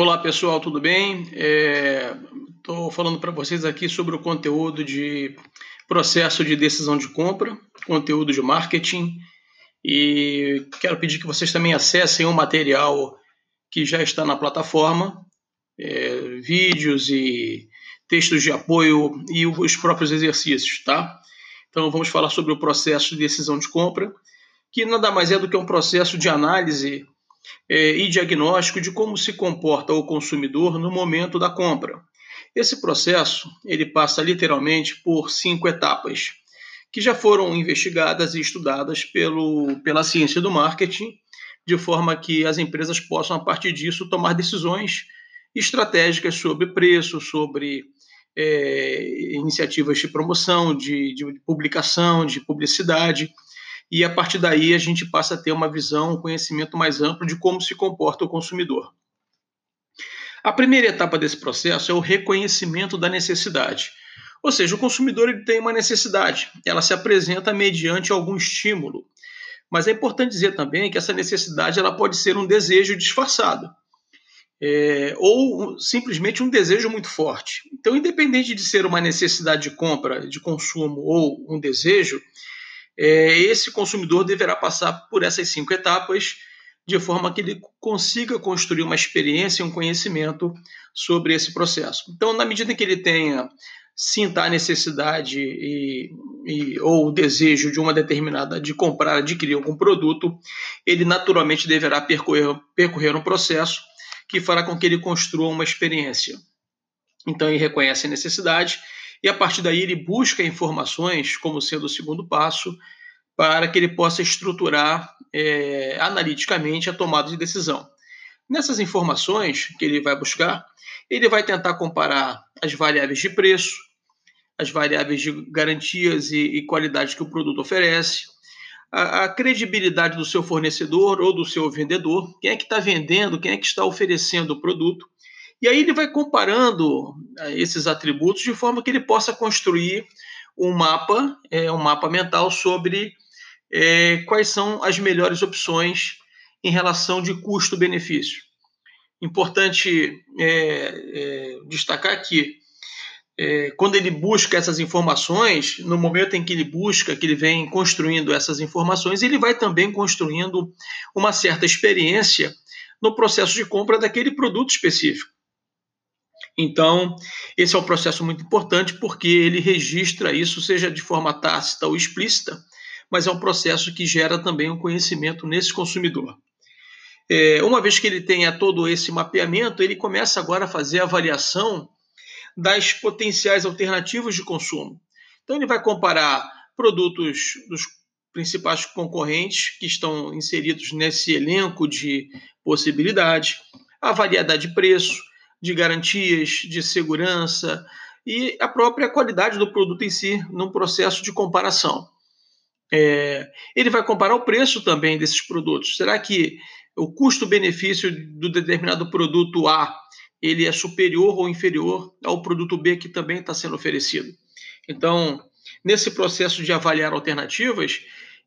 Olá pessoal, tudo bem? Estou é, falando para vocês aqui sobre o conteúdo de processo de decisão de compra, conteúdo de marketing e quero pedir que vocês também acessem o material que já está na plataforma, é, vídeos e textos de apoio e os próprios exercícios, tá? Então vamos falar sobre o processo de decisão de compra, que nada mais é do que um processo de análise e diagnóstico de como se comporta o consumidor no momento da compra. Esse processo ele passa literalmente por cinco etapas que já foram investigadas e estudadas pelo, pela ciência do marketing, de forma que as empresas possam, a partir disso, tomar decisões estratégicas sobre preço, sobre é, iniciativas de promoção, de, de publicação, de publicidade e a partir daí a gente passa a ter uma visão, um conhecimento mais amplo de como se comporta o consumidor. A primeira etapa desse processo é o reconhecimento da necessidade. Ou seja, o consumidor ele tem uma necessidade, ela se apresenta mediante algum estímulo. Mas é importante dizer também que essa necessidade ela pode ser um desejo disfarçado. É, ou simplesmente um desejo muito forte. Então, independente de ser uma necessidade de compra, de consumo ou um desejo, é, esse consumidor deverá passar por essas cinco etapas de forma que ele consiga construir uma experiência e um conhecimento sobre esse processo. Então, na medida que ele tenha sinta a necessidade e, e, ou o desejo de uma determinada de comprar, adquirir algum produto, ele naturalmente deverá percorrer, percorrer um processo que fará com que ele construa uma experiência. Então, ele reconhece a necessidade e a partir daí ele busca informações como sendo o segundo passo para que ele possa estruturar é, analiticamente a tomada de decisão. Nessas informações que ele vai buscar, ele vai tentar comparar as variáveis de preço, as variáveis de garantias e, e qualidade que o produto oferece, a, a, credibilidade do seu fornecedor ou do seu vendedor, quem é que está vendendo, quem é que está oferecendo o produto, e aí ele vai comparando eh, esses atributos de forma que ele possa construir um mapa, é, um mapa mental sobre é, quais são as melhores opções em relação de custo-benefício. Importante é, é, destacar que é, quando ele busca essas informações, no momento em que ele busca, que ele vem construindo essas informações, ele vai também construindo uma certa experiência no processo de compra daquele produto específico. Então, esse é um processo muito importante porque ele registra isso, seja de forma tácita ou explícita, mas é um processo que gera também um conhecimento nesse consumidor. É, uma vez que ele tenha todo esse mapeamento, ele começa agora a fazer a avaliação das potenciais alternativas de consumo. Então, ele vai comparar produtos dos principais concorrentes que estão inseridos nesse elenco de possibilidades, a variedade de preço, de garantias, de segurança e a própria qualidade do produto em si num processo de comparação. É, ele vai comparar o preço também desses produtos. Será que o custo-benefício do determinado produto A ele é superior ou inferior ao produto B que também está sendo oferecido? Então, nesse processo de avaliar alternativas,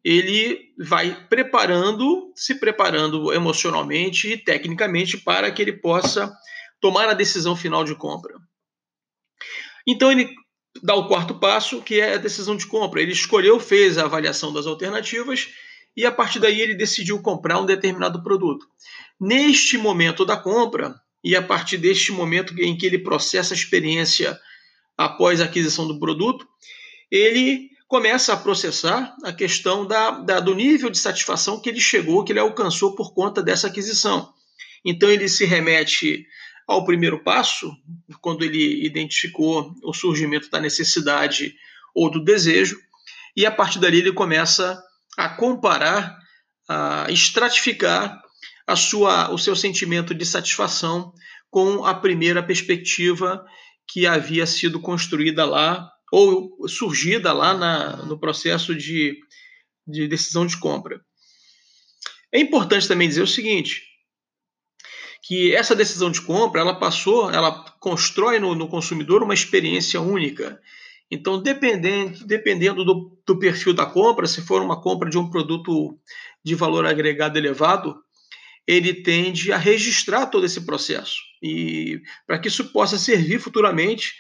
ele vai preparando, se preparando emocionalmente e tecnicamente para que ele possa tomar a decisão final de compra. Então ele dá o quarto passo, que é a decisão de compra. Ele escolheu, fez a avaliação das alternativas e a partir daí ele decidiu comprar um determinado produto. Neste momento da compra e a partir deste momento em que ele processa a experiência após a aquisição do produto, ele começa a processar a questão da, da, do nível de satisfação que ele chegou, que ele alcançou por conta dessa aquisição. Então ele se remete ao primeiro passo, quando ele identificou o surgimento da necessidade ou do desejo, e a partir dali ele começa a comparar, a estratificar a sua, o seu sentimento de satisfação com a primeira perspectiva que havia sido construída lá ou surgida lá na, no processo de, de decisão de compra. É importante também dizer o seguinte: que essa decisão de compra ela passou, ela constrói no, no consumidor uma experiência única. Então, dependendo, dependendo do, do, perfil da compra, se for uma compra de um produto de valor agregado elevado, ele tende a registrar todo esse processo e para que isso possa servir futuramente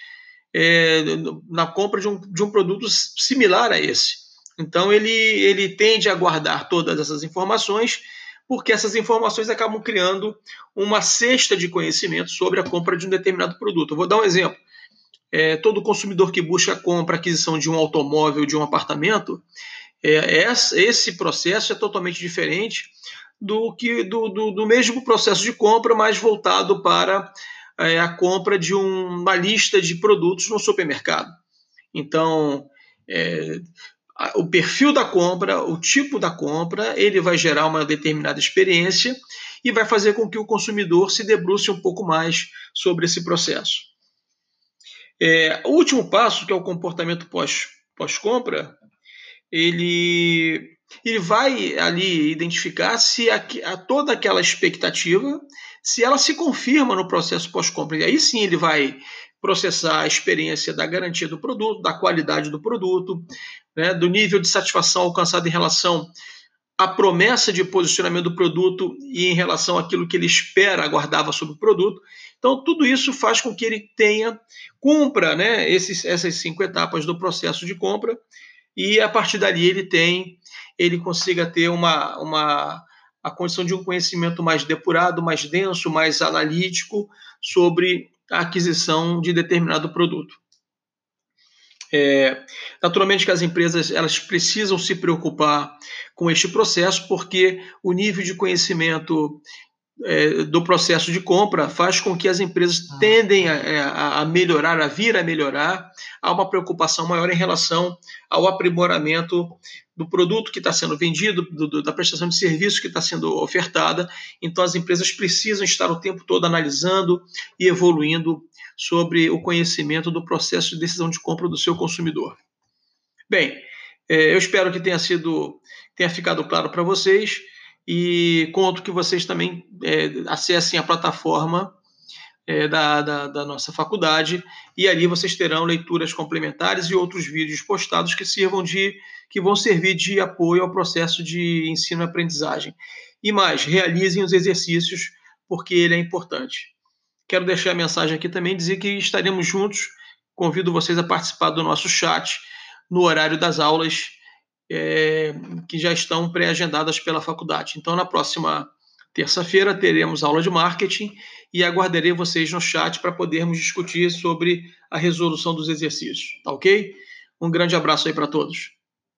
é, na compra de um, de um produto similar a esse. Então ele, ele tende a guardar todas essas informações porque essas informações acabam criando uma cesta de conhecimento sobre a compra de um determinado produto. Eu vou dar um exemplo. É, todo consumidor que busca a compra, aquisição de um automóvel, de um apartamento, é, esse processo é totalmente diferente do que do, do, do mesmo processo de compra, mas voltado para é, a compra de um, uma lista de produtos no supermercado. Então, é, o perfil da compra, o tipo da compra, ele vai gerar uma determinada experiência e vai fazer com que o consumidor se debruce um pouco mais sobre esse processo. É, o último passo, que é o comportamento pós-compra, pós ele ele vai ali identificar se a, a, toda aquela expectativa, se ela se confirma no processo pós-compra. E aí sim ele vai processar a experiência da garantia do produto, da qualidade do produto, né, do nível de satisfação alcançado em relação à promessa de posicionamento do produto e em relação àquilo que ele espera, aguardava sobre o produto. Então, tudo isso faz com que ele tenha, cumpra né, esses, essas cinco etapas do processo de compra e a partir dali ele tem, ele consiga ter uma, uma a condição de um conhecimento mais depurado, mais denso, mais analítico sobre a aquisição de determinado produto. É, naturalmente que as empresas elas precisam se preocupar com este processo porque o nível de conhecimento é, do processo de compra faz com que as empresas ah. tendem a, a, melhorar, a vir a melhorar, há uma preocupação maior em relação ao aprimoramento do produto que está sendo vendido, do, do, da prestação de serviço que está sendo ofertada. Então, as empresas precisam estar o tempo todo analisando e evoluindo sobre o conhecimento do processo de decisão de compra do seu consumidor. Bem, é, eu espero que tenha sido, tenha ficado claro para vocês e conto que vocês também é, acessem a plataforma é, da, da, da, nossa faculdade e ali vocês terão leituras complementares e outros vídeos postados que sirvam de que vão servir de apoio ao processo de ensino e aprendizagem. E mais, realizem os exercícios porque ele é importante. Quero deixar a mensagem aqui também dizer que estaremos juntos. Convido vocês a participar do nosso chat no horário das aulas é, que já estão pré-agendadas pela faculdade. Então, na próxima terça-feira, teremos aula de marketing e aguardarei vocês no chat para podermos discutir sobre a resolução dos exercícios. Tá ok? Um grande abraço aí para todos.